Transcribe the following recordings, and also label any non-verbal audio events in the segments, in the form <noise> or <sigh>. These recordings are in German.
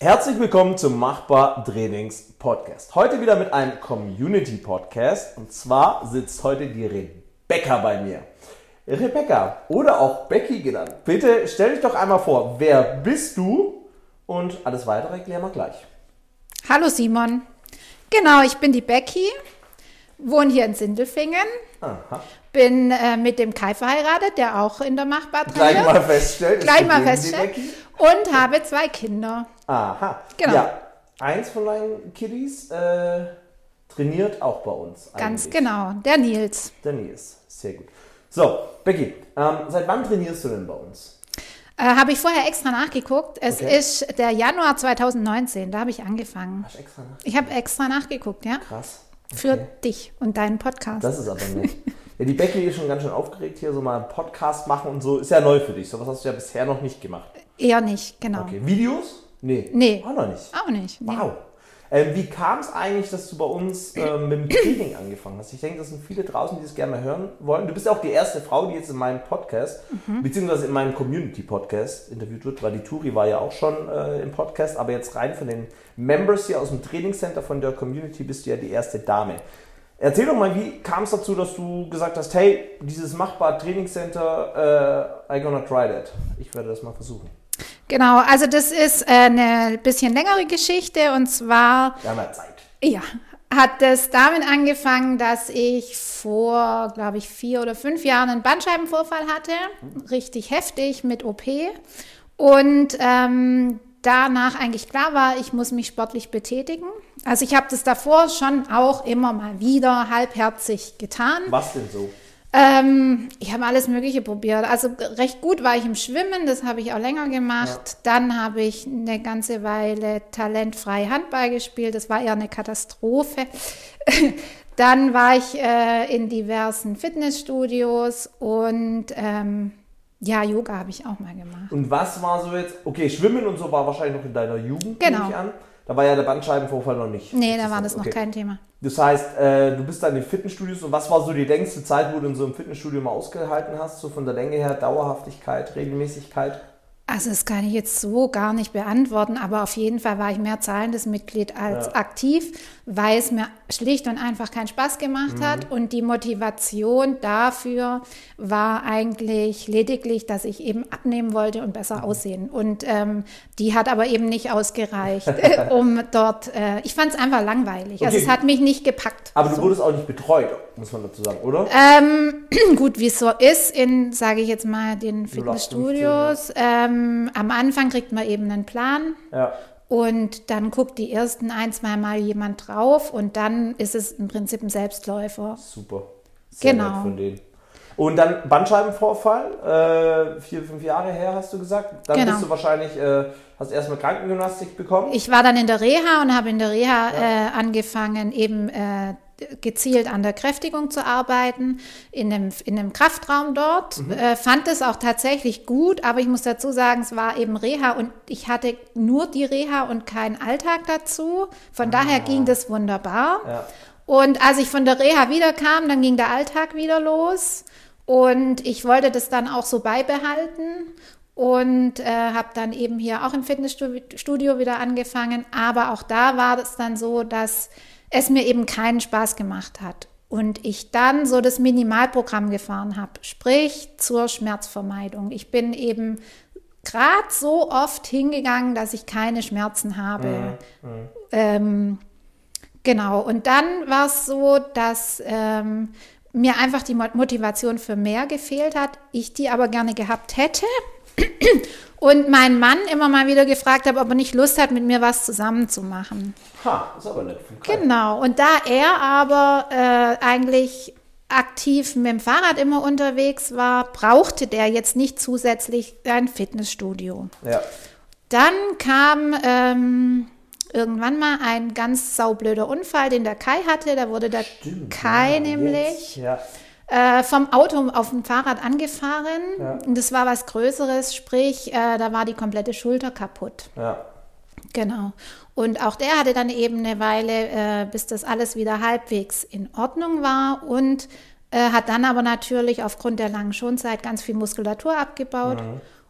Herzlich willkommen zum Machbar Trainings Podcast. Heute wieder mit einem Community Podcast und zwar sitzt heute die Rebecca bei mir. Rebecca oder auch Becky genannt. Bitte stell dich doch einmal vor, wer bist du und alles weitere klären wir gleich. Hallo Simon. Genau, ich bin die Becky, wohne hier in Sindelfingen, Aha. bin äh, mit dem Kai verheiratet, der auch in der Machbar Gleich trainiert. mal feststellen. Gleich mal feststellen. Und habe zwei Kinder. Aha. Genau. Ja, eins von deinen Kiddies äh, trainiert auch bei uns. Ganz eigentlich. genau, der Nils. Der Nils. Sehr gut. So, Becky, ähm, seit wann trainierst du denn bei uns? Äh, habe ich vorher extra nachgeguckt. Es Okay. ist der Januar 2019, da habe ich angefangen. Hast extra nach? Ich habe extra nachgeguckt, ja, Krass. für dich und deinen Podcast. Das ist aber nett. <laughs> Ja, die Becky ist schon ganz schön aufgeregt hier, so mal einen Podcast machen und so. Ist ja neu für dich. Sowas hast du ja bisher noch nicht gemacht. Eher nicht, genau. Okay. Videos? Nee. Nee. Auch noch nicht. Auch nicht. Nee. Wow. Ähm, wie kam es eigentlich, dass du bei uns ähm, mit dem Training angefangen hast? Ich denke, das sind viele draußen, die das gerne mal hören wollen. Du bist ja auch die erste Frau, die jetzt in meinem Podcast, Mhm. beziehungsweise in meinem Community-Podcast interviewt wird, weil die Turi war ja auch schon äh, im Podcast, aber jetzt rein von den Members hier aus dem Trainingscenter von der Community bist du ja die erste Dame. Erzähl doch mal, wie kam es dazu, dass du gesagt hast, hey, dieses machbar Trainingscenter, äh, I gonna try that. Ich werde das mal versuchen. Genau, also das ist äh, eine bisschen längere Geschichte und zwar Wir haben ja Zeit. Ja, hat es damit angefangen, dass ich vor, glaube ich, vier oder fünf Jahren einen Bandscheibenvorfall hatte, richtig heftig mit OP. Und ähm, danach eigentlich klar war, ich muss mich sportlich betätigen. Also ich habe das davor schon auch immer mal wieder halbherzig getan. Was denn so? Ähm, ich habe alles Mögliche probiert. Also recht gut war ich im Schwimmen, das habe ich auch länger gemacht. Dann habe ich eine ganze Weile talentfrei Handball gespielt, das war eher eine Katastrophe. <laughs> Dann war ich äh, in diversen Fitnessstudios und ähm, ja, Yoga habe ich auch mal gemacht. Und was war so jetzt, okay, Schwimmen und so war wahrscheinlich noch in deiner Jugend, Genau. nehme ich an. Da war ja der Bandscheibenvorfall noch nicht. Nee, da war das noch Okay. kein Thema. Das heißt, äh, du bist dann in den Fitnessstudios und was war so die längste Zeit, wo du in so einem Fitnessstudio mal ausgehalten hast? So von der Länge her, Dauerhaftigkeit, Regelmäßigkeit? Also das kann ich jetzt so gar nicht beantworten, aber auf jeden Fall war ich mehr zahlendes Mitglied als Ja. aktiv, weil es mir schlicht und einfach keinen Spaß gemacht Mhm. hat und die Motivation dafür war eigentlich lediglich, dass ich eben abnehmen wollte und Mhm. besser aussehen und ähm, die hat aber eben nicht ausgereicht, äh, <laughs> um dort, äh, ich fand es einfach langweilig, also Okay. es hat mich nicht gepackt. Aber du So. wurdest auch nicht betreut, muss man dazu sagen, oder? Ähm, <clears throat> gut, wie es so ist in, sage ich jetzt mal, den 0815, Fitnessstudios. Ähm, am Anfang kriegt man eben einen Plan Ja. Und dann guckt die ersten ein, zwei Mal jemand drauf und dann ist es im Prinzip ein Selbstläufer. Super. Sehr Genau. von denen. Und dann Bandscheibenvorfall, äh, vier, fünf Jahre her, hast du gesagt. Dann Genau. bist du wahrscheinlich, äh, hast erstmal Krankengymnastik bekommen. Ich war dann in der Reha und habe in der Reha äh, angefangen, eben äh, gezielt an der Kräftigung zu arbeiten, in einem, in einem Kraftraum dort. Äh, fand es auch tatsächlich gut, aber ich muss dazu sagen, es war eben Reha und ich hatte nur die Reha und keinen Alltag dazu. Von daher ging das wunderbar. Ja. Und als ich von der Reha wiederkam, dann ging der Alltag wieder los. Und ich wollte das dann auch so beibehalten und äh, habe dann eben hier auch im Fitnessstudio wieder angefangen. Aber auch da war es dann so, dass es mir eben keinen Spaß gemacht hat. Und ich dann so das Minimalprogramm gefahren habe, sprich zur Schmerzvermeidung. Ich bin eben gerade so oft hingegangen, dass ich keine Schmerzen habe. Ähm, Genau, und dann war es so, dass ähm, mir einfach die Mo- Motivation für mehr gefehlt hat, ich die aber gerne gehabt hätte. Und mein Mann immer mal wieder gefragt habe, ob er nicht Lust hat, mit mir was zusammen zu machen. Ha, ist aber nett. Genau, und da er aber äh, eigentlich aktiv mit dem Fahrrad immer unterwegs war, brauchte der jetzt nicht zusätzlich ein Fitnessstudio. Ja. Dann kam ähm, irgendwann mal ein ganz saublöder Unfall, den der Kai hatte. Da wurde der Stimmt, Kai ja, nämlich Jetzt, ja. Äh, vom Auto auf dem Fahrrad angefahren. Ja. Und das war was Größeres, sprich, äh, da war die komplette Schulter kaputt. ja. Genau. Und auch der hatte dann eben eine Weile, äh, bis das alles wieder halbwegs in Ordnung war und äh, hat dann aber natürlich aufgrund der langen Schonzeit ganz viel Muskulatur abgebaut.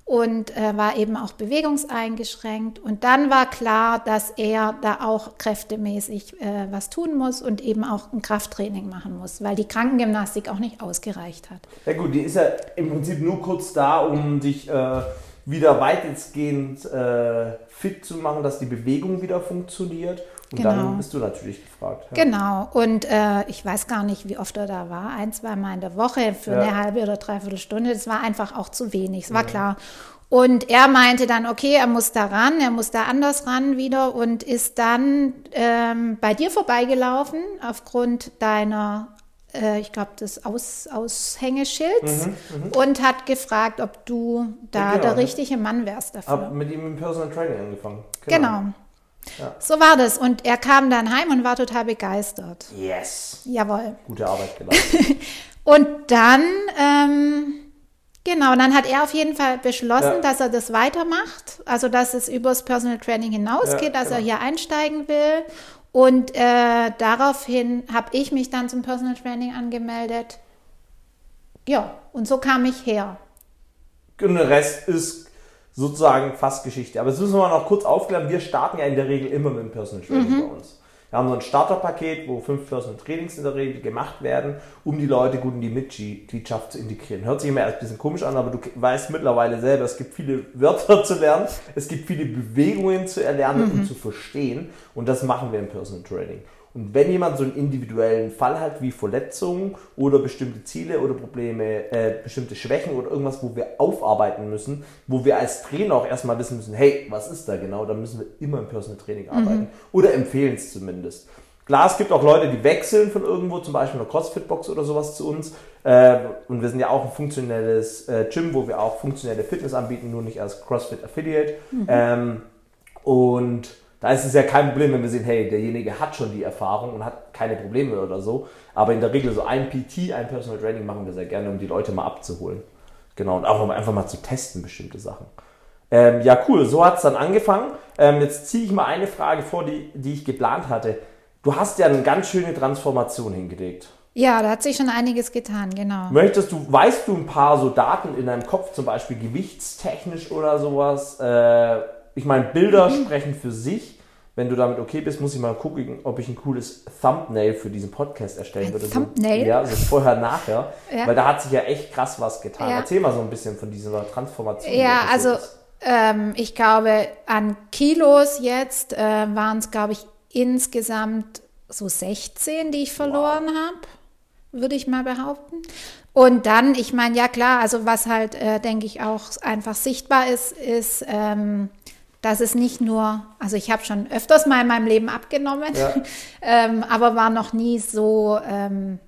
Und äh, war eben auch bewegungseingeschränkt. Und dann war klar, dass er da auch kräftemäßig äh, was tun muss und eben auch ein Krafttraining machen muss, weil die Krankengymnastik auch nicht ausgereicht hat. Ja gut, die ist ja im Prinzip nur kurz da, um dich äh, wieder weitestgehend äh, fit zu machen, dass die Bewegung wieder funktioniert. Und Genau. dann bist du natürlich gefragt. Ja. Genau, und äh, ich weiß gar nicht, wie oft er da war. Ein, zwei Mal in der Woche für Ja. eine halbe oder dreiviertel Stunde. Das war einfach auch zu wenig, es war klar. Und er meinte dann, okay, er muss da ran, er muss da anders ran wieder und ist dann ähm, bei dir vorbeigelaufen aufgrund deiner, äh, ich glaube, des Aus, Aushängeschilds und hat gefragt, ob du da Ja, genau, der ja. richtige Mann wärst dafür. Hab mit ihm im Personal Training angefangen. Genau. Ja. So war das. Und er kam dann heim und war total begeistert. Yes. Jawohl. Gute Arbeit geleistet. <laughs> Und dann, ähm, genau, dann hat er auf jeden Fall beschlossen, Ja. dass er das weitermacht. Also, dass es übers Personal Training hinausgeht, Ja, dass er genau. hier einsteigen will. Und äh, daraufhin habe ich mich dann zum Personal Training angemeldet. Ja, und so kam ich her. Und der Rest ist sozusagen fast Geschichte. Aber jetzt müssen wir noch kurz aufklären. Wir starten ja in der Regel immer mit dem Personal Training Mhm. bei uns. Wir haben so ein Starterpaket, wo fünf Personal Trainings in der Regel gemacht werden, um die Leute gut in die Mitgliedschaft zu integrieren. Hört sich immer erst ein bisschen komisch an, aber du weißt mittlerweile selber, es gibt viele Wörter <laughs> zu lernen, es gibt viele Bewegungen zu erlernen Mhm. und zu verstehen. Und das machen wir im Personal Training. Und wenn jemand so einen individuellen Fall hat, wie Verletzungen oder bestimmte Ziele oder Probleme, äh, bestimmte Schwächen oder irgendwas, wo wir aufarbeiten müssen, wo wir als Trainer auch erstmal wissen müssen, hey, was ist da genau, dann müssen wir immer im Personal Training arbeiten. Oder empfehlen es zumindest. Klar, es gibt auch Leute, die wechseln von irgendwo, zum Beispiel eine CrossFit-Box oder sowas zu uns. Äh, und wir sind ja auch ein funktionelles äh, Gym, wo wir auch funktionelle Fitness anbieten, nur nicht als CrossFit-Affiliate. Ähm, und da ist es ja kein Problem, wenn wir sehen, hey, derjenige hat schon die Erfahrung und hat keine Probleme oder so. Aber in der Regel so ein PT, ein Personal Training machen wir sehr gerne, um die Leute mal abzuholen. Genau, und auch um einfach mal zu testen, bestimmte Sachen. Ähm, ja, cool, so hat es dann angefangen. Ähm, jetzt ziehe ich mal eine Frage vor, die, die ich geplant hatte. Du hast ja eine ganz schöne Transformation hingelegt. Ja, da hat sich schon einiges getan, genau. Möchtest du, weißt du ein paar so Daten in deinem Kopf, zum Beispiel gewichtstechnisch oder sowas? Äh, ich meine, Bilder Mhm. sprechen für sich. Wenn du damit okay bist, muss ich mal gucken, ob ich ein cooles Thumbnail für diesen Podcast erstellen Ein würde. Thumbnail? So, ja, so vorher, nachher. Ja. Weil da hat sich ja echt krass was getan. Ja. Erzähl mal so ein bisschen von dieser Transformation. Ja, also ähm, ich glaube, an Kilos jetzt äh, waren es, glaube ich, insgesamt so 16, die ich verloren habe, würde ich mal behaupten. Und dann, ich meine, ja klar, also was halt, äh, denke ich, auch einfach sichtbar ist, ist, ähm, dass es nicht nur, also ich habe schon öfters mal in meinem Leben abgenommen, Ja. <laughs> ähm, aber war noch nie so ähm,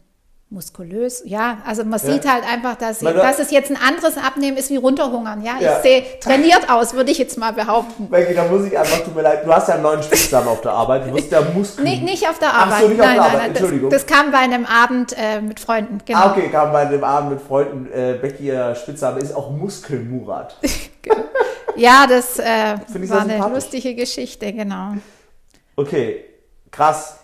muskulös. Ja, also man Ja. sieht halt einfach, dass, du- dass es jetzt ein anderes Abnehmen ist wie runterhungern. Ja, Ja. ich sehe trainiert aus, würde ich jetzt mal behaupten. Becky, da muss ich einfach, tut mir leid, du hast ja einen neuen Spitznamen auf der Arbeit. Du wirst ja Muskel. Nee, nicht auf der Ach Arbeit. so, nicht auf nein, der nein, Arbeit, nein. Entschuldigung. Das, das kam bei einem Abend äh, mit Freunden. Genau. Ah, okay, kam bei dem Abend mit Freunden. Äh, Becky, ihr Spitzname ist auch Muskelmurat. <laughs> <laughs> Ja, das äh, war eine lustige Geschichte, genau. Okay, krass.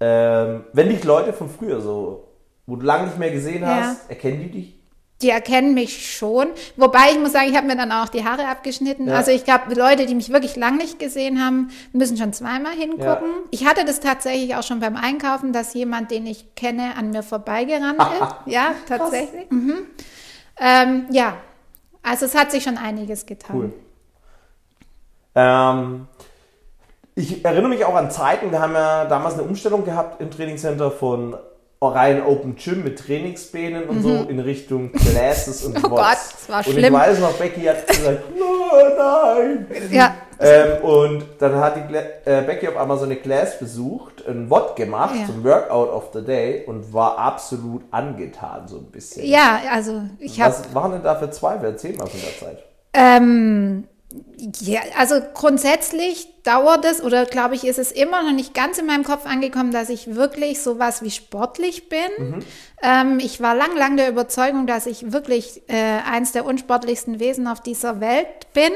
Ähm, wenn dich Leute von früher so, wo du lange nicht mehr gesehen Ja. hast, erkennen die dich? Die erkennen mich schon. Wobei ich muss sagen, ich habe mir dann auch die Haare abgeschnitten. Ja. Also ich glaube, Leute, die mich wirklich lang nicht gesehen haben, müssen schon zweimal hingucken. Ja. Ich hatte das tatsächlich auch schon beim Einkaufen, dass jemand, den ich kenne, an mir vorbeigerannt <laughs> ist. Ja, tatsächlich. Mhm. Ähm, ja, also es hat sich schon einiges getan. Cool. Ähm, ich erinnere mich auch an Zeiten, wir haben ja damals eine Umstellung gehabt im Trainingscenter von rein Open Gym mit Trainingsbänen und so in Richtung Classes und Mhm. <laughs> Oh. Gott, das war Und ich schlimm. weiß noch, Becky hat gesagt, <laughs> oh nein. Ja, Ähm, und dann hat die äh, Becky auf einmal so eine Class besucht, ein Wort gemacht Ja. zum Workout of the Day und war absolut angetan, so ein bisschen. ja, also ich habe Was waren denn da für Zweifel? Erzähl mal von der Zeit. Ähm, ja, also grundsätzlich dauert es oder glaube ich, ist es immer noch nicht ganz in meinem Kopf angekommen, dass ich wirklich sowas wie sportlich bin. Ähm, ich war lang, lang der Überzeugung, dass ich wirklich äh, eins der unsportlichsten Wesen auf dieser Welt bin.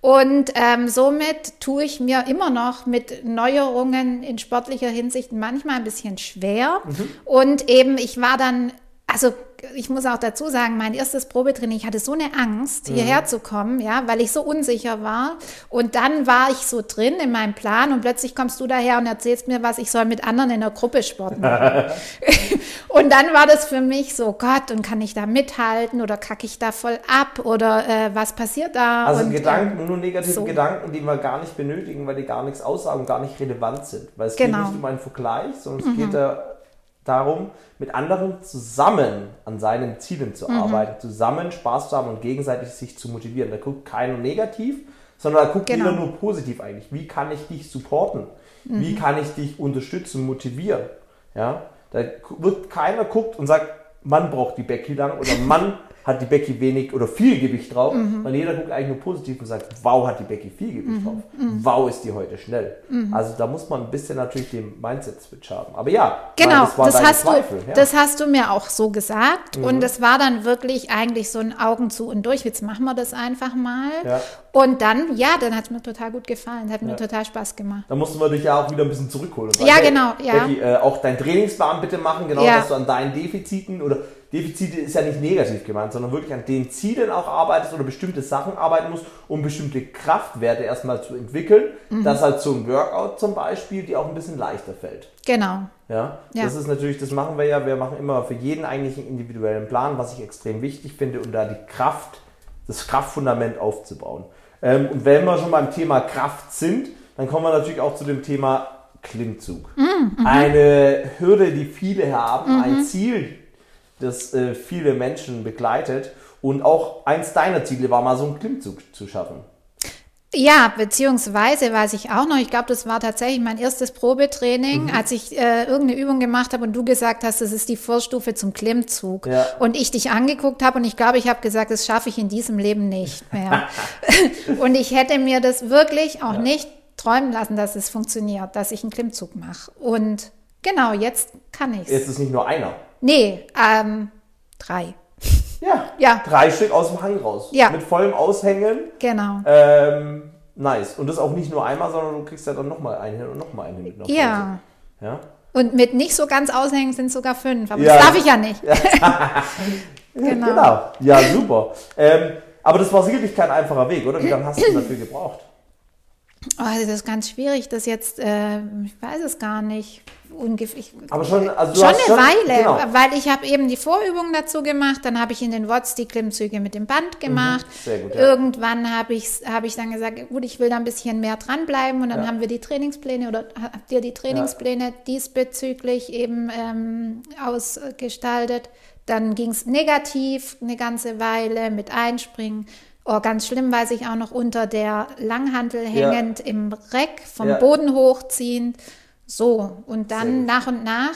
Und ähm, somit tue ich mir immer noch mit Neuerungen in sportlicher Hinsicht manchmal ein bisschen schwer. Und eben, ich war dann also ich muss auch dazu sagen, mein erstes Probetraining, ich hatte so eine Angst, Mhm. hierher zu kommen, ja, weil ich so unsicher war. Und dann war ich so drin in meinem Plan und plötzlich kommst du daher und erzählst mir, was ich soll mit anderen in der Gruppe Sport machen. <laughs> <laughs> und dann war das für mich so, Gott, und kann ich da mithalten oder kacke ich da voll ab oder äh, was passiert da? Also und, Gedanken, nur negative so. Gedanken, die wir gar nicht benötigen, weil die gar nichts aussagen, gar nicht relevant sind. Weil es Genau. geht nicht um einen Vergleich, sondern es geht da darum, mit anderen zusammen an seinen Zielen zu arbeiten, zusammen Spaß zu haben und gegenseitig sich zu motivieren. Da guckt keiner negativ, sondern da guckt Genau. jeder nur positiv eigentlich. Wie kann ich dich supporten? Wie kann ich dich unterstützen, motivieren? Ja, da wird keiner guckt und sagt, Mann braucht die Becky lang oder Mann <laughs> hat die Becky wenig oder viel Gewicht drauf, Mhm. weil jeder guckt eigentlich nur positiv und sagt, wow, hat die Becky viel Gewicht drauf. Mhm. Wow, ist die heute schnell. Also da muss man ein bisschen natürlich den Mindset-Switch haben. Aber ja, Genau, das, war das deine hast, Zweifel. du, ja. das hast du mir auch so gesagt. Mhm. Und das war dann wirklich eigentlich so ein Augen zu und durch. Jetzt machen wir das einfach mal. Ja. Und dann, ja, dann hat es mir total gut gefallen. Hat mir Ja. total Spaß gemacht. Da mussten wir dich ja auch wieder ein bisschen zurückholen. Und Ja, genau, ja. Becky, äh, auch deinen Trainingsplan bitte machen, genau, dass du an deinen Defiziten oder Defizite ist ja nicht negativ gemeint, sondern wirklich an den Zielen auch arbeitest oder bestimmte Sachen arbeiten musst, um bestimmte Kraftwerte erstmal zu entwickeln, Mhm. dass halt so ein Workout zum Beispiel dir auch ein bisschen leichter fällt. Genau. Ja, Ja. das ist natürlich, das machen wir ja, wir machen immer für jeden eigentlich einen individuellen Plan, was ich extrem wichtig finde, um da die Kraft, das Kraftfundament aufzubauen. Ähm, und wenn wir schon beim Thema Kraft sind, dann kommen wir natürlich auch zu dem Thema Klimmzug. Eine Hürde, die viele haben, ein Ziel, das äh, viele Menschen begleitet. Und auch eins deiner Ziele war mal so einen Klimmzug zu schaffen. Ja, beziehungsweise weiß ich auch noch, ich glaube, das war tatsächlich mein erstes Probetraining, Mhm. als ich äh, irgendeine Übung gemacht habe und du gesagt hast, das ist die Vorstufe zum Klimmzug. Ja. Und ich dich angeguckt habe und ich glaube, ich habe gesagt, das schaffe ich in diesem Leben nicht mehr. <laughs> und ich hätte mir das wirklich auch nicht träumen lassen, dass es funktioniert, dass ich einen Klimmzug mache. Und genau, jetzt kann ich's. Jetzt ist nicht nur einer. Nee, ähm, drei. Ja. <laughs> Ja. Drei Stück aus dem Hang raus. Ja. Mit vollem Aushängen. Genau. Ähm, nice. Und das auch nicht nur einmal, sondern du kriegst ja dann nochmal einen hin und nochmal einen hin Hause. Ja. Ja. Und mit nicht so ganz aushängen sind sogar fünf. Aber Ja. das darf ich ja nicht. <laughs> <laughs> Genau. Genau. Ja, super. Ähm, aber das war sicherlich kein einfacher Weg, oder? Wie lange hast du dafür gebraucht? Oh, das ist ganz schwierig, das jetzt, äh, ich weiß es gar nicht. Ungef ich, Aber schon, also schon eine Weile, Genau. weil ich habe eben die Vorübungen dazu gemacht, dann habe ich in den WOTS die Klimmzüge mit dem Band gemacht. Mhm. sehr gut, ja. Irgendwann habe ich, hab ich dann gesagt, gut, ich will da ein bisschen mehr dranbleiben und dann Ja. haben wir die Trainingspläne oder habt ihr die Trainingspläne diesbezüglich eben ähm, ausgestaltet. Dann ging es negativ eine ganze Weile mit Einspringen. Oh, ganz schlimm weiß ich auch noch unter der Langhantel Ja. hängend im Reck vom Ja. Boden hochziehend. So, und dann nach und nach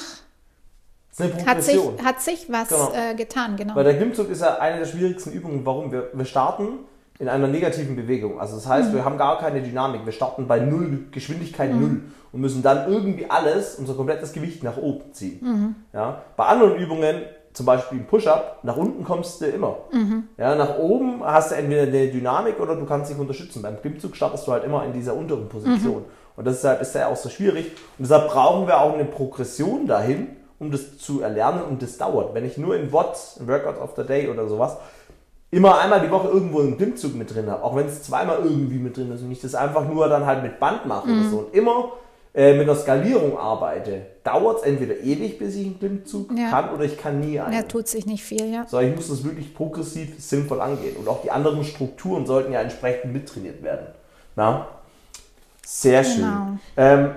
hat sich, hat sich was Genau. äh, getan, genau. Weil der Klimmzug ist ja eine der schwierigsten Übungen. Warum? Wir, wir starten in einer negativen Bewegung. Also das heißt, Mhm. wir haben gar keine Dynamik. Wir starten bei Null, Geschwindigkeit Mhm. Null und müssen dann irgendwie alles, unser komplettes Gewicht nach oben ziehen. Mhm. Ja? Bei anderen Übungen, zum Beispiel im Push-Up, nach unten kommst du immer. Mhm. Ja, nach oben hast du entweder eine Dynamik oder du kannst dich unterstützen. Beim Klimmzug startest du halt immer in dieser unteren Position. Mhm. Und deshalb ist der auch so schwierig. Und deshalb brauchen wir auch eine Progression dahin, um das zu erlernen und das dauert. Wenn ich nur in WOTS, in Workout of the Day oder sowas, immer einmal die Woche irgendwo einen Klimmzug mit drin habe, auch wenn es zweimal irgendwie mit drin ist und ich das einfach nur dann halt mit Band mache oder so und immer äh, mit einer Skalierung arbeite, dauert es entweder ewig, bis ich einen Klimmzug Ja. kann oder ich kann nie einen. ja, tut sich nicht viel, ja. So, ich muss das wirklich progressiv sinnvoll angehen. Und auch die anderen Strukturen sollten ja entsprechend mittrainiert werden. Na? Sehr schön. Genau. Ähm,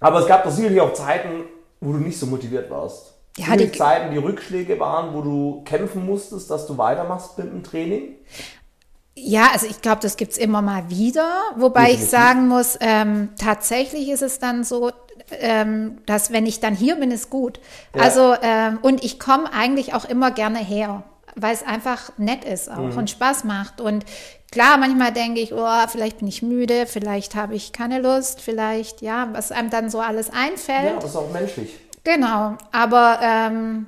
aber es gab doch sicherlich auch Zeiten, wo du nicht so motiviert warst. Ja, die- Zeiten, die Rückschläge waren, wo du kämpfen musstest, dass du weitermachst mit dem Training. Ja, also ich glaube, das gibt's immer mal wieder, wobei Definitiv. ich sagen muss, ähm, tatsächlich ist es dann so, ähm, dass wenn ich dann hier bin, ist gut. Ja. Also ähm, und ich komme eigentlich auch immer gerne her, weil es einfach nett ist auch Mhm. und Spaß macht. Und klar, manchmal denke ich, oh, vielleicht bin ich müde, vielleicht habe ich keine Lust, vielleicht ja, was einem dann so alles einfällt. Ja, aber es ist auch menschlich. Genau, aber ähm,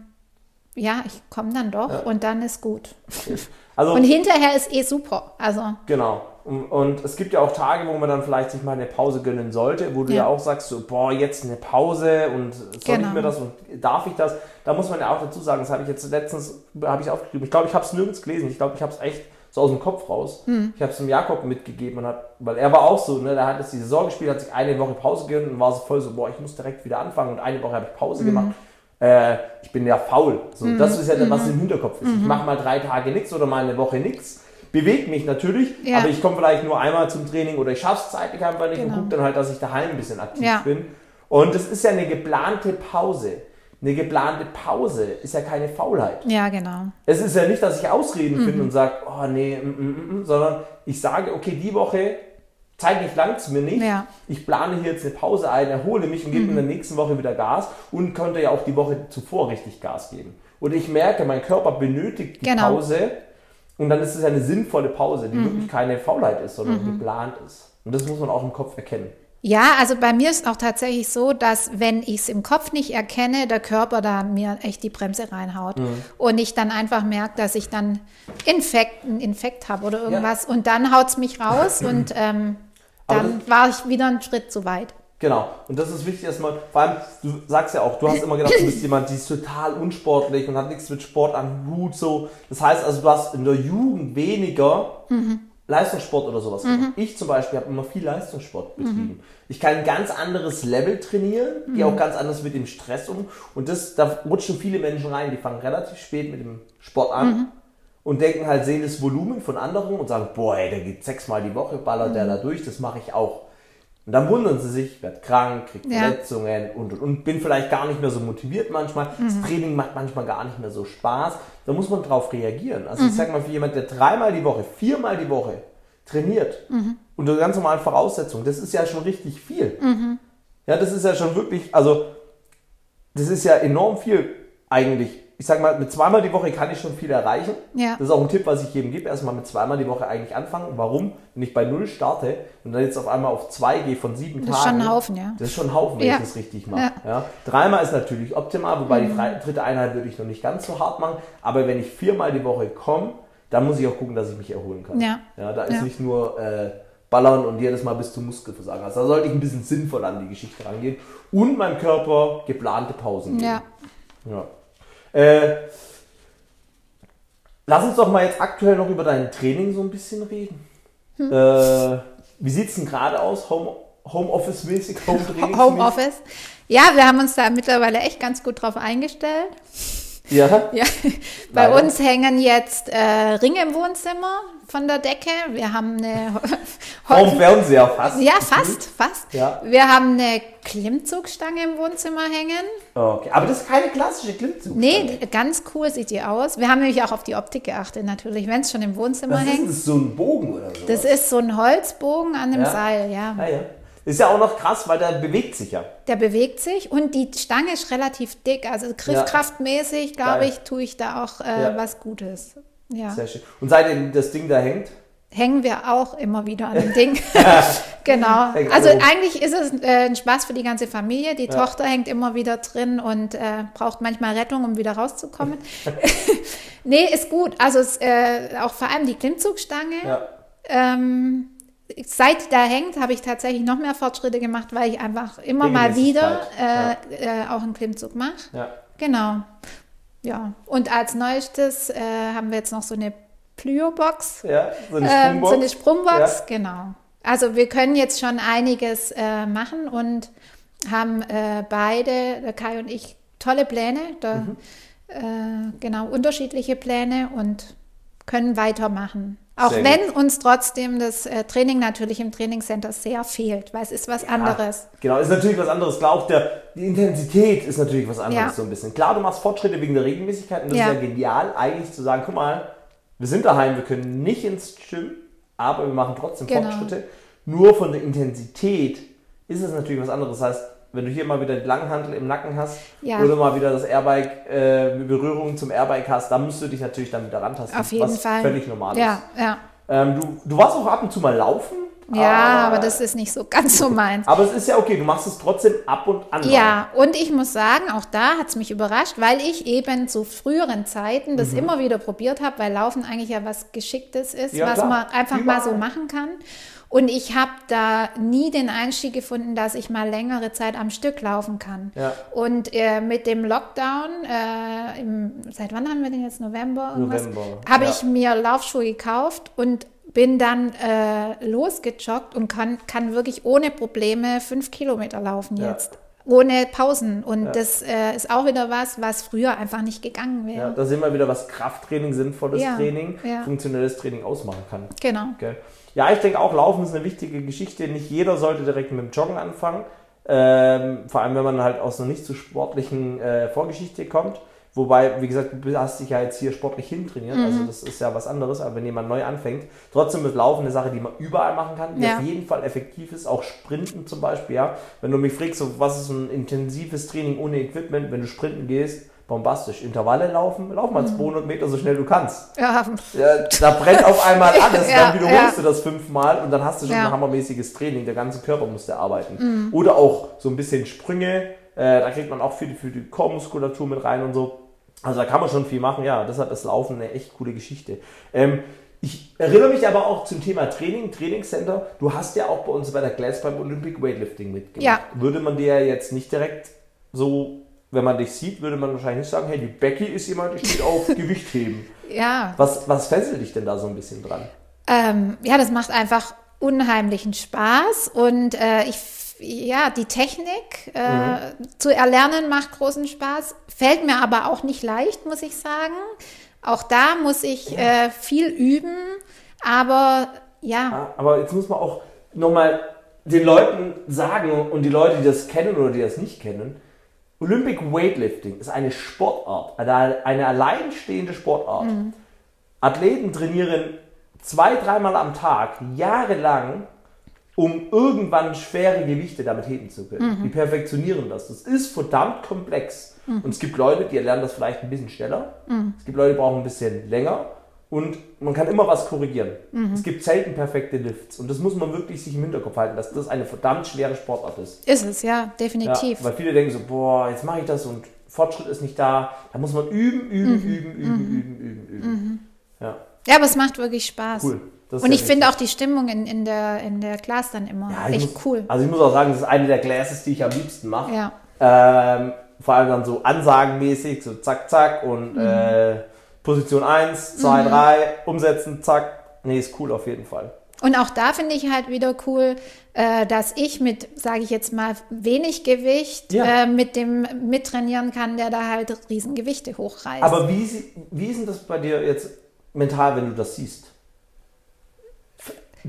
ja, ich komme dann doch Ja. und dann ist gut. Also, Und hinterher ist eh super. Also genau. Und, und es gibt ja auch Tage, wo man dann vielleicht sich mal eine Pause gönnen sollte, wo du ja, Ja. auch sagst, so, boah, jetzt eine Pause und soll ich Genau. mir das und darf ich das? Da muss man ja auch dazu sagen, das habe ich jetzt letztens, habe ich aufgeschrieben. Ich glaube, ich habe es nirgends gelesen. Ich glaube, ich habe es echt so aus dem Kopf raus. Hm. Ich habe es dem Jakob mitgegeben und hat, weil er war auch so, ne, der hat jetzt die Saison gespielt, hat sich eine Woche Pause gegönnt und war so voll so, boah, ich muss direkt wieder anfangen und eine Woche habe ich. Pause gemacht. Äh, ich bin ja faul. So, Das ist ja das, Mhm. was im Hinterkopf ist. Ich mache mal drei Tage nichts oder mal eine Woche nichts. Bewegt mich natürlich, Ja. aber ich komme vielleicht nur einmal zum Training oder ich schaffe es zeitlich einfach nicht Genau. und gucke dann halt, dass ich daheim ein bisschen aktiv Ja. bin. Und es ist ja eine geplante Pause. Eine geplante Pause ist ja keine Faulheit. Ja, genau. Es ist ja nicht, dass ich Ausreden Mhm. finde und sage, oh nee, mm, mm, mm, sondern ich sage, okay, die Woche zeitlich langt es mir nicht. Ja. Ich plane hier jetzt eine Pause ein, erhole mich und gebe in der nächsten Woche wieder Gas und könnte ja auch die Woche zuvor richtig Gas geben. Und ich merke, mein Körper benötigt die Genau. Pause und dann ist es eine sinnvolle Pause, die wirklich keine Faulheit ist, sondern geplant ist. Und das muss man auch im Kopf erkennen. Ja, also bei mir ist auch tatsächlich so, dass wenn ich es im Kopf nicht erkenne, der Körper da mir echt die Bremse reinhaut. Und ich dann einfach merke, dass ich dann Infekt, einen Infekt habe oder irgendwas. Und dann haut es mich raus <clears throat> und ähm, Dann war ich wieder einen Schritt zu weit. Genau. Und das ist wichtig, dass man, vor allem, du sagst ja auch, du hast immer gedacht, du bist <laughs> jemand, die ist total unsportlich und hat nichts mit Sport am Hut, so. Das heißt also, du hast in der Jugend weniger Leistungssport oder sowas gemacht. Ich zum Beispiel habe immer viel Leistungssport betrieben. Ich kann ein ganz anderes Level trainieren, gehe auch ganz anders mit dem Stress um. Und das, da rutschen viele Menschen rein, die fangen relativ spät mit dem Sport an. Und denken halt, sehen das Volumen von anderen und sagen, boah, ey, der geht sechsmal die Woche, ballert der da durch, das mache ich auch. Und dann wundern sie sich, werd krank, kriegt Ja. Verletzungen und, und, und bin vielleicht gar nicht mehr so motiviert manchmal. Das Training macht manchmal gar nicht mehr so Spaß. Da muss man drauf reagieren. Also ich sag mal, für jemand, der dreimal die Woche, viermal die Woche trainiert, unter ganz normalen Voraussetzungen, das ist ja schon richtig viel. Ja, das ist ja schon wirklich, also das ist ja enorm viel eigentlich. Ich sag mal, mit zweimal die Woche kann ich schon viel erreichen. Ja. Das ist auch ein Tipp, was ich jedem gebe. Erstmal mit zweimal die Woche eigentlich anfangen. Warum? Wenn ich bei null starte und dann jetzt auf einmal auf zwei gehe von sieben Das ist Tagen. schon ein Haufen, ja. Das ist schon ein Haufen, wenn Ja. ich das richtig mache. Ja. Ja. Dreimal ist natürlich optimal, wobei Mhm. die dritte Einheit würde ich noch nicht ganz so hart machen. Aber wenn ich viermal die Woche komme, dann muss ich auch gucken, dass ich mich erholen kann. Ja. ja da ist nicht nur äh, ballern und jedes Mal bis zum Muskelversagen. Also da sollte ich ein bisschen sinnvoll an die Geschichte rangehen und meinem Körper geplante Pausen geben. Ja. Ja. Äh, lass uns doch mal jetzt aktuell noch über dein Training so ein bisschen reden. Hm. Äh, wie sieht es denn gerade aus? Home, Homeoffice-mäßig, Home-Training? Homeoffice. Ja, wir haben uns da mittlerweile echt ganz gut drauf eingestellt. Ja. Ja, <laughs> bei Leider. uns hängen jetzt äh, Ringe im Wohnzimmer von der Decke. Wir haben eine <laughs> Home-Fernseher fast. Ja, fast, fast. Ja. Wir haben eine Klimmzugstange im Wohnzimmer hängen. Okay. Aber das ist keine klassische Klimmzug. Nee, ganz cool sieht die aus. Wir haben nämlich auch auf die Optik geachtet, natürlich, wenn es schon im Wohnzimmer Was ist hängt. das? So ein Bogen oder so? Das ist so ein Holzbogen an dem Ja. Seil, ja. Ah, ja. Ist ja auch noch krass, weil der bewegt sich ja. Der bewegt sich und die Stange ist relativ dick. Also griffkraftmäßig, glaube ich, tue ich da auch äh, Ja. was Gutes. Ja. Sehr schön. Und seitdem das Ding da hängt, Hängen wir auch immer wieder an dem <laughs> Ding. <laughs> genau. Also eigentlich ist es äh, ein Spaß für die ganze Familie. Die Tochter hängt immer wieder drin und äh, braucht manchmal Rettung, um wieder rauszukommen. <laughs> nee, ist gut. Also es, äh, auch vor allem die Klimmzugstange. ja. Ähm, seit da hängt, habe ich tatsächlich noch mehr Fortschritte gemacht, weil ich einfach immer mal wieder äh, äh, auch einen Klimmzug mache. ja. Genau. Ja. Und als neuestes äh, haben wir jetzt noch so eine Plyo-Box. Ja, so eine Ähm, Sprungbox. so eine Sprungbox, Ja. genau. Also wir können jetzt schon einiges äh, machen und haben äh, beide, der Kai und ich, tolle Pläne, da, Mhm. äh, genau, unterschiedliche Pläne und können weitermachen. Auch Sehr wenn uns trotzdem das äh, Training natürlich im Trainingscenter sehr fehlt, weil es ist was anderes. Ja, genau, ist natürlich was anderes. Klar, auch der, die Intensität ist natürlich was anderes Ja. so ein bisschen. Klar, du machst Fortschritte wegen der Regelmäßigkeit und das Ja. ist ja genial, eigentlich zu sagen, guck mal, wir sind daheim, wir können nicht ins Gym, aber wir machen trotzdem Genau. Fortschritte. Nur von der Intensität ist es natürlich was anderes. Das heißt, wenn du hier mal wieder die Langhantel im Nacken hast Ja. oder mal wieder das Airbike, äh, Berührung zum Airbike hast, dann musst du dich natürlich dann wieder rantasten. Auf jeden was Fall. völlig normal ist. Ja, ja. Ähm, du, du warst auch ab und zu mal laufen. Ja, aber, aber, das ist nicht so ganz so meins. Aber es ist ja okay, du machst es trotzdem ab und an. Ja, und ich muss sagen, auch da hat es mich überrascht, weil ich eben zu früheren Zeiten das mhm. immer wieder probiert habe, weil Laufen eigentlich ja was Geschicktes ist, ja, was klar. man einfach Überall. mal so machen kann. Und ich habe da nie den Einstieg gefunden, dass ich mal längere Zeit am Stück laufen kann. Ja. Und äh, mit dem Lockdown, äh, im, seit wann haben wir den jetzt? November? November. Habe ja. ich mir Laufschuhe gekauft und bin dann äh, losgejoggt und kann, kann wirklich ohne Probleme fünf Kilometer laufen ja. jetzt ohne Pausen. Und ja. das äh, ist auch wieder was, was früher einfach nicht gegangen wäre. Ja, da sehen wir wieder, was Krafttraining, sinnvolles ja. Training, funktionelles Training ausmachen kann. Genau. Okay. Ja, ich denke auch, Laufen ist eine wichtige Geschichte. Nicht jeder sollte direkt mit dem Joggen anfangen. Ähm, vor allem, wenn man halt aus einer nicht so sportlichen äh, Vorgeschichte kommt. Wobei, wie gesagt, du hast dich ja jetzt hier sportlich hintrainiert, also mhm. also das ist ja was anderes, aber wenn jemand neu anfängt, trotzdem ist Laufen eine Sache, die man überall machen kann, die ja. auf jeden Fall effektiv ist, auch Sprinten zum Beispiel, ja. Wenn du mich fragst, so, was ist ein intensives Training ohne Equipment, wenn du sprinten gehst, bombastisch. Intervalle laufen, lauf mal 200 mhm. Meter so schnell du kannst. Ja. ja da brennt auf einmal <laughs> alles, ja, dann wiederholst ja. du das fünfmal und dann hast du schon ja. ein hammermäßiges Training. Der ganze Körper muss der arbeiten. Mhm. Oder auch so ein bisschen Sprünge, äh, da kriegt man auch viel für die Chormuskulatur mit rein und so. Also da kann man schon viel machen. Ja, deshalb ist Laufen eine echt coole Geschichte. Ähm, ich erinnere mich aber auch zum Thema Training, Trainingscenter. Du hast ja auch bei uns bei der Glass beim Olympic Weightlifting mitgemacht. Ja. Würde man dir jetzt nicht direkt so wenn man dich sieht, würde man wahrscheinlich nicht sagen, hey, die Becky ist jemand, die steht auf <laughs> Gewichtheben. Ja. Was, was fesselt dich denn da so ein bisschen dran? Ähm, ja, das macht einfach unheimlichen Spaß und äh, ich ja, die Technik äh, mhm. zu erlernen macht großen Spaß, fällt mir aber auch nicht leicht, muss ich sagen. Auch da muss ich äh, viel üben, aber ja. ja. Aber jetzt muss man auch nochmal den Leuten sagen und die Leute, die das kennen oder die das nicht kennen, Olympic Weightlifting ist eine Sportart, eine, eine alleinstehende Sportart. Mhm. Athleten trainieren zwei, dreimal am Tag, jahrelang, um irgendwann schwere Gewichte damit heben zu können. Mhm. Die perfektionieren das. Das ist verdammt komplex. Mhm. Und es gibt Leute, die lernen das vielleicht ein bisschen schneller. Mhm. Es gibt Leute, die brauchen ein bisschen länger. Und man kann immer was korrigieren. Mhm. Es gibt selten perfekte Lifts. Und das muss man wirklich sich im Hinterkopf halten, dass das eine verdammt schwere Sportart ist. Ist es, ja, definitiv. Ja, weil viele denken so, boah, jetzt mache ich das und Fortschritt ist nicht da. Da muss man üben, üben, mhm. üben, üben, mhm. üben, üben, üben. Mhm. Ja. ja, aber es macht wirklich Spaß. Cool. Und ich finde auch die Stimmung in, in, der, in der Class dann immer ja, echt muss, cool. Also ich muss auch sagen, das ist eine der Classes, die ich am liebsten mache. Ja. Ähm, vor allem dann so ansagenmäßig, so zack, zack und mhm. äh, Position 1, 2, mhm. 3, umsetzen, zack. Nee, ist cool auf jeden Fall. Und auch da finde ich halt wieder cool, äh, dass ich mit, sage ich jetzt mal, wenig Gewicht ja. äh, mit dem mittrainieren kann, der da halt Riesengewichte hochreißt. Aber wie, wie ist denn das bei dir jetzt mental, wenn du das siehst?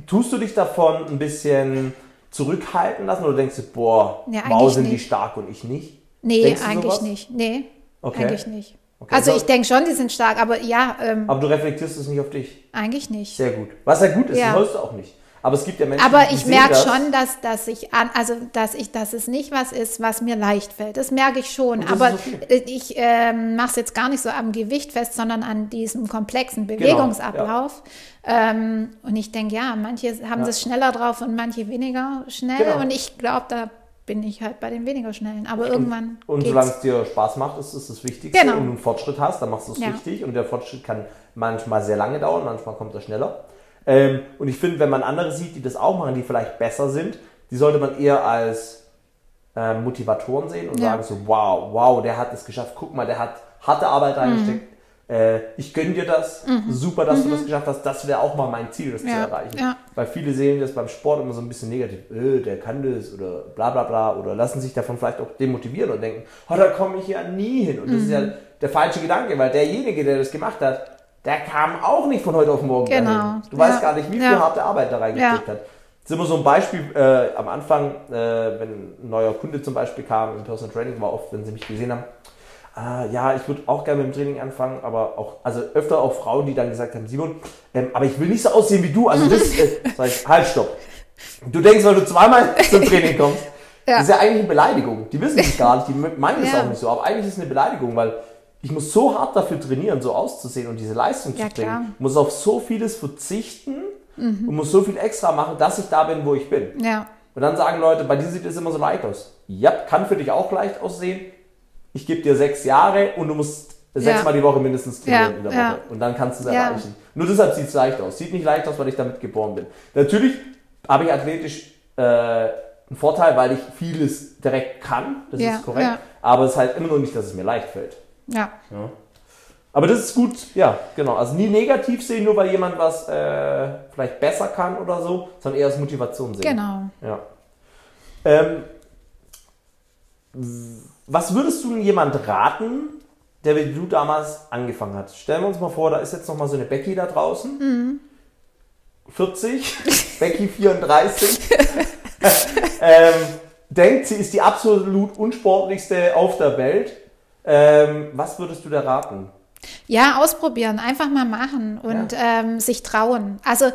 Tust du dich davon ein bisschen zurückhalten lassen oder denkst du, boah, ja, wow, sind die stark und ich nicht? Nee, eigentlich nicht. Nee, okay. eigentlich nicht. Okay, also, also ich denke schon, die sind stark, aber ja. Ähm, aber du reflektierst es nicht auf dich? Eigentlich nicht. Sehr gut. Was ja gut ist, ja. sollst du auch nicht. Aber es gibt ja Menschen, Aber ich merke schon, dass, dass ich an, also dass ich, dass es nicht was ist, was mir leicht fällt. Das merke ich schon. Aber okay. ich ähm, mache es jetzt gar nicht so am Gewicht fest, sondern an diesem komplexen Bewegungsablauf. Genau, ja. ähm, und ich denke, ja, manche haben ja. das schneller drauf und manche weniger schnell. Genau. Und ich glaube, da bin ich halt bei den weniger schnellen. Aber irgendwann. Und, und solange es dir Spaß macht, ist es das Wichtigste. Genau. Und du einen Fortschritt hast, dann machst du es ja. richtig. Und der Fortschritt kann manchmal sehr lange dauern, manchmal kommt er schneller. Ähm, und ich finde, wenn man andere sieht, die das auch machen, die vielleicht besser sind, die sollte man eher als äh, Motivatoren sehen und ja. sagen so, wow, wow, der hat es geschafft. Guck mal, der hat harte Arbeit reingesteckt. Mhm äh, ich gönne dir das, mhm. super, dass mhm. du das geschafft hast, das wäre auch mal mein Ziel, das ja. zu erreichen. Ja. Weil viele sehen das beim Sport immer so ein bisschen negativ, äh, der kann das oder bla bla bla oder lassen sich davon vielleicht auch demotivieren und denken, oh, da komme ich ja nie hin. Und das ist ja mhm. der falsche Gedanke, weil derjenige, der das gemacht hat, der kam auch nicht von heute auf morgen genau. dahin. Du ja. weißt gar nicht, wie viel harte Arbeit da reingesteckt hat. Das ist immer so ein Beispiel äh, am Anfang, äh, wenn ein neuer Kunde zum Beispiel kam im Personal Training, war oft, wenn sie mich gesehen haben, ah, ja, ich würde auch gerne mit dem Training anfangen, aber auch, also öfter auch Frauen, die dann gesagt haben, Simon, ähm, aber ich will nicht so aussehen wie du, also das, äh, <laughs> sag ich, halt, stopp. Du denkst, weil du zweimal <laughs> zum Training kommst, ja. das ist ja eigentlich eine Beleidigung. Die wissen es gar nicht, die meinen es ja. auch nicht so, aber eigentlich ist es eine Beleidigung, weil ich muss so hart dafür trainieren, so auszusehen und diese Leistung ja, zu bringen, klar. muss auf so vieles verzichten, Mhm. und muss so viel extra machen, dass ich da bin, wo ich bin. Ja. Und dann sagen Leute, bei dir sieht es immer so leicht aus. Ja, kann für dich auch leicht aussehen. Ich gebe dir sechs Jahre und du musst sechsmal die Woche mindestens trainieren Ja, in der ja. Woche. Und dann kannst du es Ja. erreichen. Nur deshalb sieht es leicht aus. Sieht nicht leicht aus, weil ich damit geboren bin. Natürlich habe ich athletisch äh, einen Vorteil, weil ich vieles direkt kann. Das Ja, ist korrekt. ja. Aber es ist halt immer noch nicht, dass es mir leicht fällt. Ja. Aber das ist gut, ja, genau. Also nie negativ sehen, nur weil jemand was äh, vielleicht besser kann oder so, sondern eher als Motivation sehen. Genau. Ja. Ähm, was würdest du denn jemand raten, der wie du damals angefangen hat? Stellen wir uns mal vor, da ist jetzt noch mal so eine Becky da draußen. 40, <laughs> Becky 34. <laughs> ähm, denkt, sie ist die absolut unsportlichste auf der Welt. Ähm, was würdest du da raten? Ja, ausprobieren, einfach mal machen und ähm, sich trauen. Also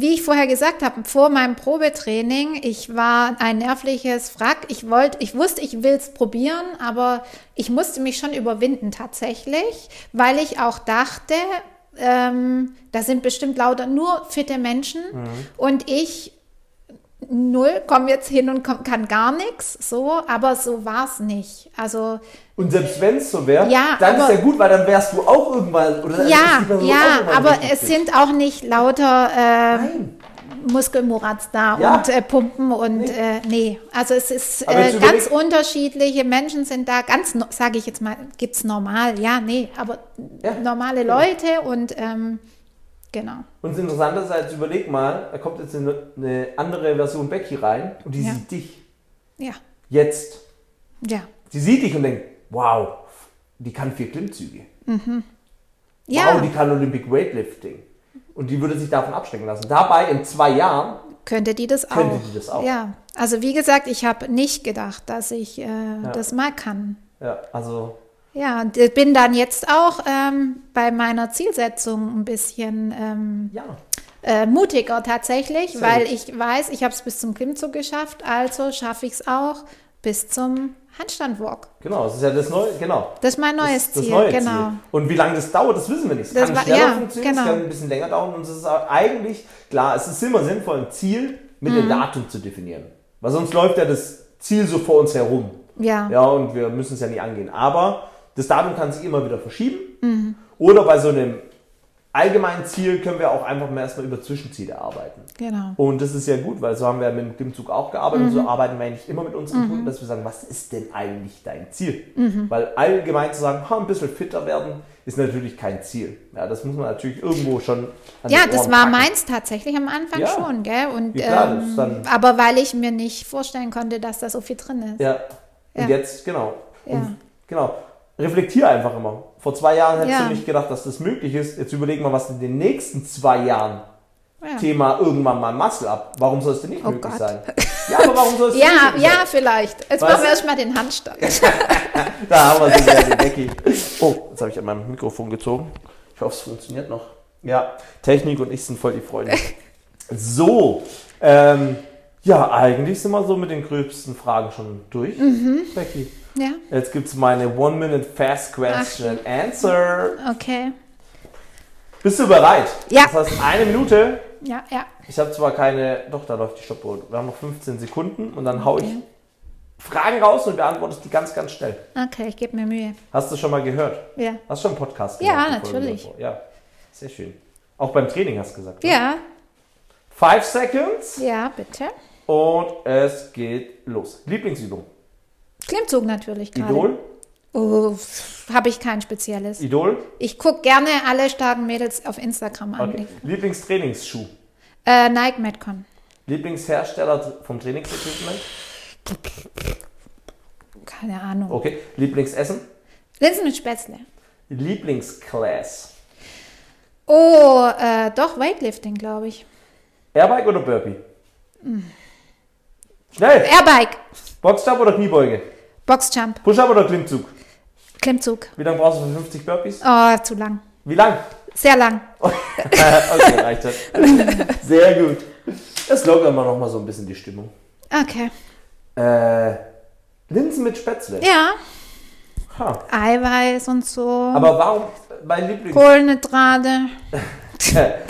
wie ich vorher gesagt habe, vor meinem Probetraining, ich war ein nervliches Wrack. Ich wollte, ich wusste, ich will es probieren, aber ich musste mich schon überwinden tatsächlich, weil ich auch dachte, ähm, da sind bestimmt lauter nur fitte Menschen und ich null, komme jetzt hin und komm, kann gar nichts, so, aber so war es nicht. Also Und selbst wenn es so wäre, Ja, dann ist aber- ja gut, weil dann wärst du auch irgendwann. Oder ist Ja, ja, aber es sind auch nicht lauter äh, Nein. Muskelmurats da Ja. und äh, Pumpen und äh, nee. Also es ist äh, ganz unterschiedliche Menschen sind da, ganz, no, sage ich jetzt mal, gibt's normal, ja, nee, aber Ja, normale. Leute und ähm, genau. Und das Interessante ist, als überleg mal, da kommt jetzt eine, eine andere Version Becky rein und die Ja. sieht dich Ja, jetzt. ja. Sie sieht dich und denkt, wow, die kann vier Klimmzüge. Ja, Wow, die kann Olympic Weightlifting. Und die würde sich davon abschrecken lassen. Dabei in zwei Jahren, könnte die das auch. Könnte die das auch. Ja, also wie gesagt, ich habe nicht gedacht, dass ich äh, das mal kann. ja, also, Ja, und ich bin dann jetzt auch ähm, bei meiner Zielsetzung ein bisschen ähm, ja. äh, mutiger tatsächlich, Sehr weil gut. ich weiß, ich habe es bis zum Klimmzug geschafft, also schaffe ich es auch bis zum Handstandwalk. Genau, das ist ja das neue, genau. Das ist mein neues das, das Ziel, neue genau. Ziel. Und wie lange das dauert, das wissen wir nicht. Es Das kann war- schneller ja, funktionieren, es genau. kann ein bisschen länger dauern. Und es ist eigentlich, klar, es ist immer sinnvoll, ein Ziel mit Mhm. dem Datum zu definieren. Weil sonst läuft ja das Ziel so vor uns herum. Ja. Ja, und wir müssen es ja nie angehen. Aber das Datum kann sich immer wieder verschieben. Mhm. Oder bei so einem allgemeinen Ziel können wir auch einfach mal erstmal über Zwischenziele arbeiten. Genau. Und das ist ja gut, weil so haben wir mit dem Klimmzug auch gearbeitet und Mhm. so arbeiten wir eigentlich immer mit unseren Kunden, dass wir sagen, was ist denn eigentlich dein Ziel? Mhm. Weil allgemein zu sagen, ha, ein bisschen fitter werden, ist natürlich kein Ziel. Ja, das muss man natürlich irgendwo schon Ja, das war packen. meins tatsächlich am Anfang Ja. schon, gell? Und, Ja, klar, ähm, dann- aber weil ich mir nicht vorstellen konnte, dass da so viel drin ist. Ja, und Ja. jetzt, genau. Ja. Und, genau. Reflektier einfach immer. Vor zwei Jahren hättest Ja. du nicht gedacht, dass das möglich ist. Jetzt überleg mal, was in den nächsten zwei Jahren Ja. Thema irgendwann mal Muscle up. Warum soll es denn nicht Oh möglich Gott. sein? Ja, aber warum soll es <laughs> denn Ja, nicht möglich ja, sein? vielleicht. Jetzt Weißt machen wir erstmal den Handstand. <laughs> <laughs> Da haben wir sie wieder, die Becky. Oh, jetzt habe ich an meinem Mikrofon gezogen. Ich hoffe, es funktioniert noch. Ja, Technik und ich sind voll die Freunde. So, ähm, ja, eigentlich sind wir so mit den gröbsten Fragen schon durch. Mhm. Becky, Ja, jetzt gibt es meine One-Minute Fast Question and Answer. okay. Bist du bereit? Ja. Das heißt, eine Minute. Ja, ja. Ich habe zwar keine, doch, da läuft die Stoppuhr. Wir haben noch 15 Sekunden und dann hau ich Okay. Fragen raus und beantwortest die ganz, ganz schnell. Okay, ich gebe mir Mühe. Hast du schon mal gehört? Ja. Hast du schon einen Podcast Ja, die Folge natürlich. davor? Ja, sehr schön. Auch beim Training hast du gesagt. ne? Ja, Five seconds ja, bitte. und es geht los. Lieblingsübung. Klimmzug natürlich gerade. Idol. Oh, habe ich kein spezielles. Idol. Ich gucke gerne alle starken Mädels auf Instagram an. Okay. Lieblingstrainingsschuh. Äh, Nike Metcon. Lieblingshersteller vom Trainingsequipment. Keine Ahnung. Okay. Lieblingsessen. Linsen mit Spätzle. Lieblingsclass. Oh, äh, doch, Weightlifting, glaube ich. Airbike oder Burpee? Schnell. Airbike. Boxjump oder Kniebeuge? Boxjump. Push-up oder Klimmzug? Klimmzug. Wie lange brauchst du für 50 Burpees? Oh, zu lang. Wie lang? Sehr lang. <laughs> okay, reicht das. Sehr gut. Das lockert mal noch mal so ein bisschen die Stimmung. Okay. Äh, Linsen mit Spätzle. Ja, Ha. Eiweiß und so. Aber warum mein Lieblings... Kohlenhydrate. <laughs>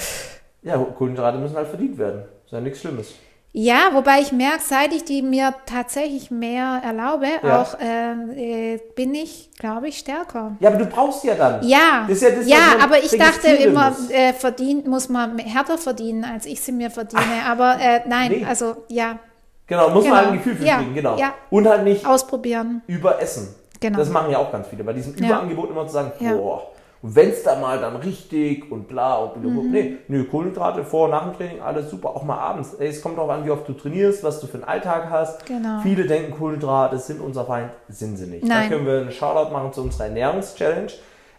Ja, Kohlenhydrate müssen halt verdient werden. Ist ja nichts Schlimmes. Ja, wobei ich merke, seit ich die mir tatsächlich mehr erlaube, Ja. auch äh, äh, bin ich, glaube ich, stärker. Ja, aber du brauchst ja dann. Ja, Das ist ja, das ja, aber ich dachte immer, muss. äh, verdient muss man härter verdienen, als ich sie mir verdiene. aber äh, nein, nee. also ja, Genau, muss Genau. man halt ein Gefühl für Ja, kriegen, genau. ja. Und halt nicht ausprobieren. überessen. Genau. Das machen ja auch ganz viele. Bei diesem. Überangebot immer zu sagen, boah, und wenn es da mal dann richtig und bla und bla, Mhm. nee, nö, Kohlenhydrate vor nach dem Training, alles super, auch mal abends. Ey, es kommt darauf an, wie oft du trainierst, was du für einen Alltag hast. Genau. Viele denken, Kohlenhydrate sind unser Feind, sind sie nicht. Nein. Da können wir einen Shoutout machen zu unserer Ernährungschallenge,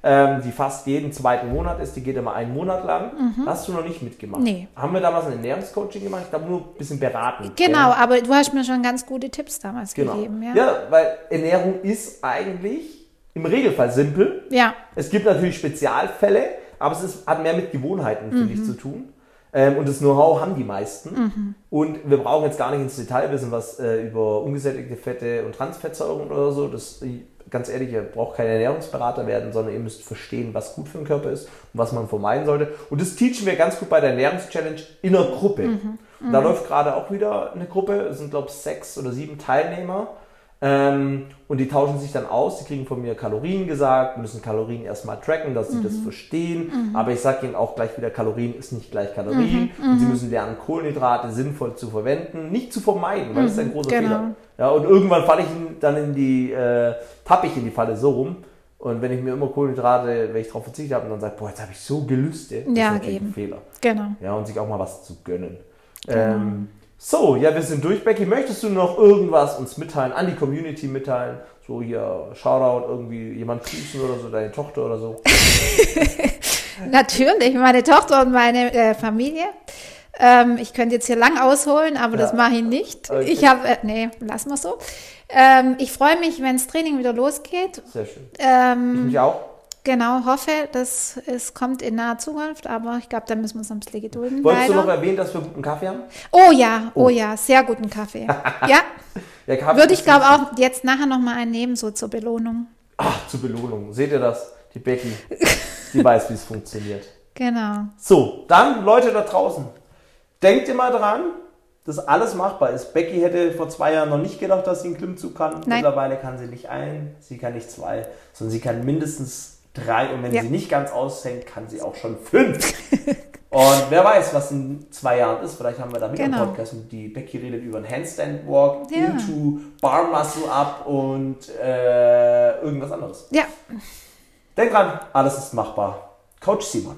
ähm, die fast jeden zweiten Monat ist, die geht immer einen Monat lang. Da hast du noch nicht mitgemacht. Mhm. Nee. Haben wir damals ein Ernährungscoaching gemacht? Ich glaube nur ein bisschen beraten. Genau, gell? aber du hast mir schon ganz gute Tipps damals Genau. gegeben. Ja. ja, weil Ernährung ist eigentlich im Regelfall simpel. ja. Es gibt natürlich Spezialfälle, aber es ist, hat mehr mit Gewohnheiten, finde Mhm. ich, zu tun. Ähm, und das Know-how haben die meisten. Und wir brauchen jetzt gar nicht ins Detail wissen, was äh, über ungesättigte Fette und Transfettsäuren oder so. Das, ganz ehrlich, ihr braucht kein Ernährungsberater werden, sondern ihr müsst verstehen, was gut für den Körper ist und was man vermeiden sollte. Und das teachen wir ganz gut bei der Ernährungschallenge in einer Gruppe. Mhm. Da läuft gerade auch wieder eine Gruppe. Es sind, glaube ich, sechs oder sieben Teilnehmer. Ähm, und die tauschen sich dann aus, die kriegen von mir Kalorien gesagt, müssen Kalorien erstmal tracken, dass sie das verstehen. Aber ich sage ihnen auch gleich wieder, Kalorien ist nicht gleich Kalorien. Und sie müssen lernen, Kohlenhydrate sinnvoll zu verwenden, nicht zu vermeiden, weil das ist ein großer genau. Fehler. Ja, und irgendwann falle ich dann in die, äh, tappe ich in die Falle so rum. Und wenn ich mir immer Kohlenhydrate, wenn ich darauf verzichtet habe und dann sage, boah, jetzt habe ich so gelüstet, das Ja, ist natürlich eben. ein Fehler. Genau. Ja, und sich auch mal was zu gönnen. Ähm, so, ja, wir sind durch. Becky, möchtest du noch irgendwas uns mitteilen, an die Community mitteilen? So hier, Shoutout, irgendwie jemand grüßen oder so, deine Tochter oder so? <laughs> Natürlich, meine Tochter und meine äh, Familie. Ähm, ich könnte jetzt hier lang ausholen, aber das Ja. mache ich nicht. Okay. Ich habe, äh, nee, lassen wir so. Ähm, ich freue mich, wenn das Training wieder losgeht. Sehr schön. Ich Ähm, mich auch. Genau, hoffe, dass es kommt in naher Zukunft, aber ich glaube, da müssen wir uns ein bisschen gedulden. Wolltest du leider. noch erwähnen, dass wir guten Kaffee haben? Oh ja, oh, ja, sehr guten Kaffee. <laughs> ja, Kaffee würde ich glaube auch jetzt nachher noch mal einen nehmen, so zur Belohnung. Ach, zur Belohnung. Seht ihr das? Die Becky, die weiß, wie es funktioniert. Genau. So, dann Leute da draußen. Denkt immer dran, dass alles machbar ist. Becky hätte vor zwei Jahren noch nicht gedacht, dass sie einen Klimmzug kann. Nein. Mittlerweile kann sie nicht ein, sie kann nicht zwei, sondern sie kann mindestens drei. Und wenn Ja. sie nicht ganz aushängt, kann sie auch schon fünf. <laughs> und wer weiß, was in zwei Jahren ist. Vielleicht haben wir da wieder Genau. einen Podcast und die Becky redet über einen Handstand Walk Ja. into Bar Muscle Up und äh, irgendwas anderes. Ja, Denkt dran, alles ist machbar. Coach Simon.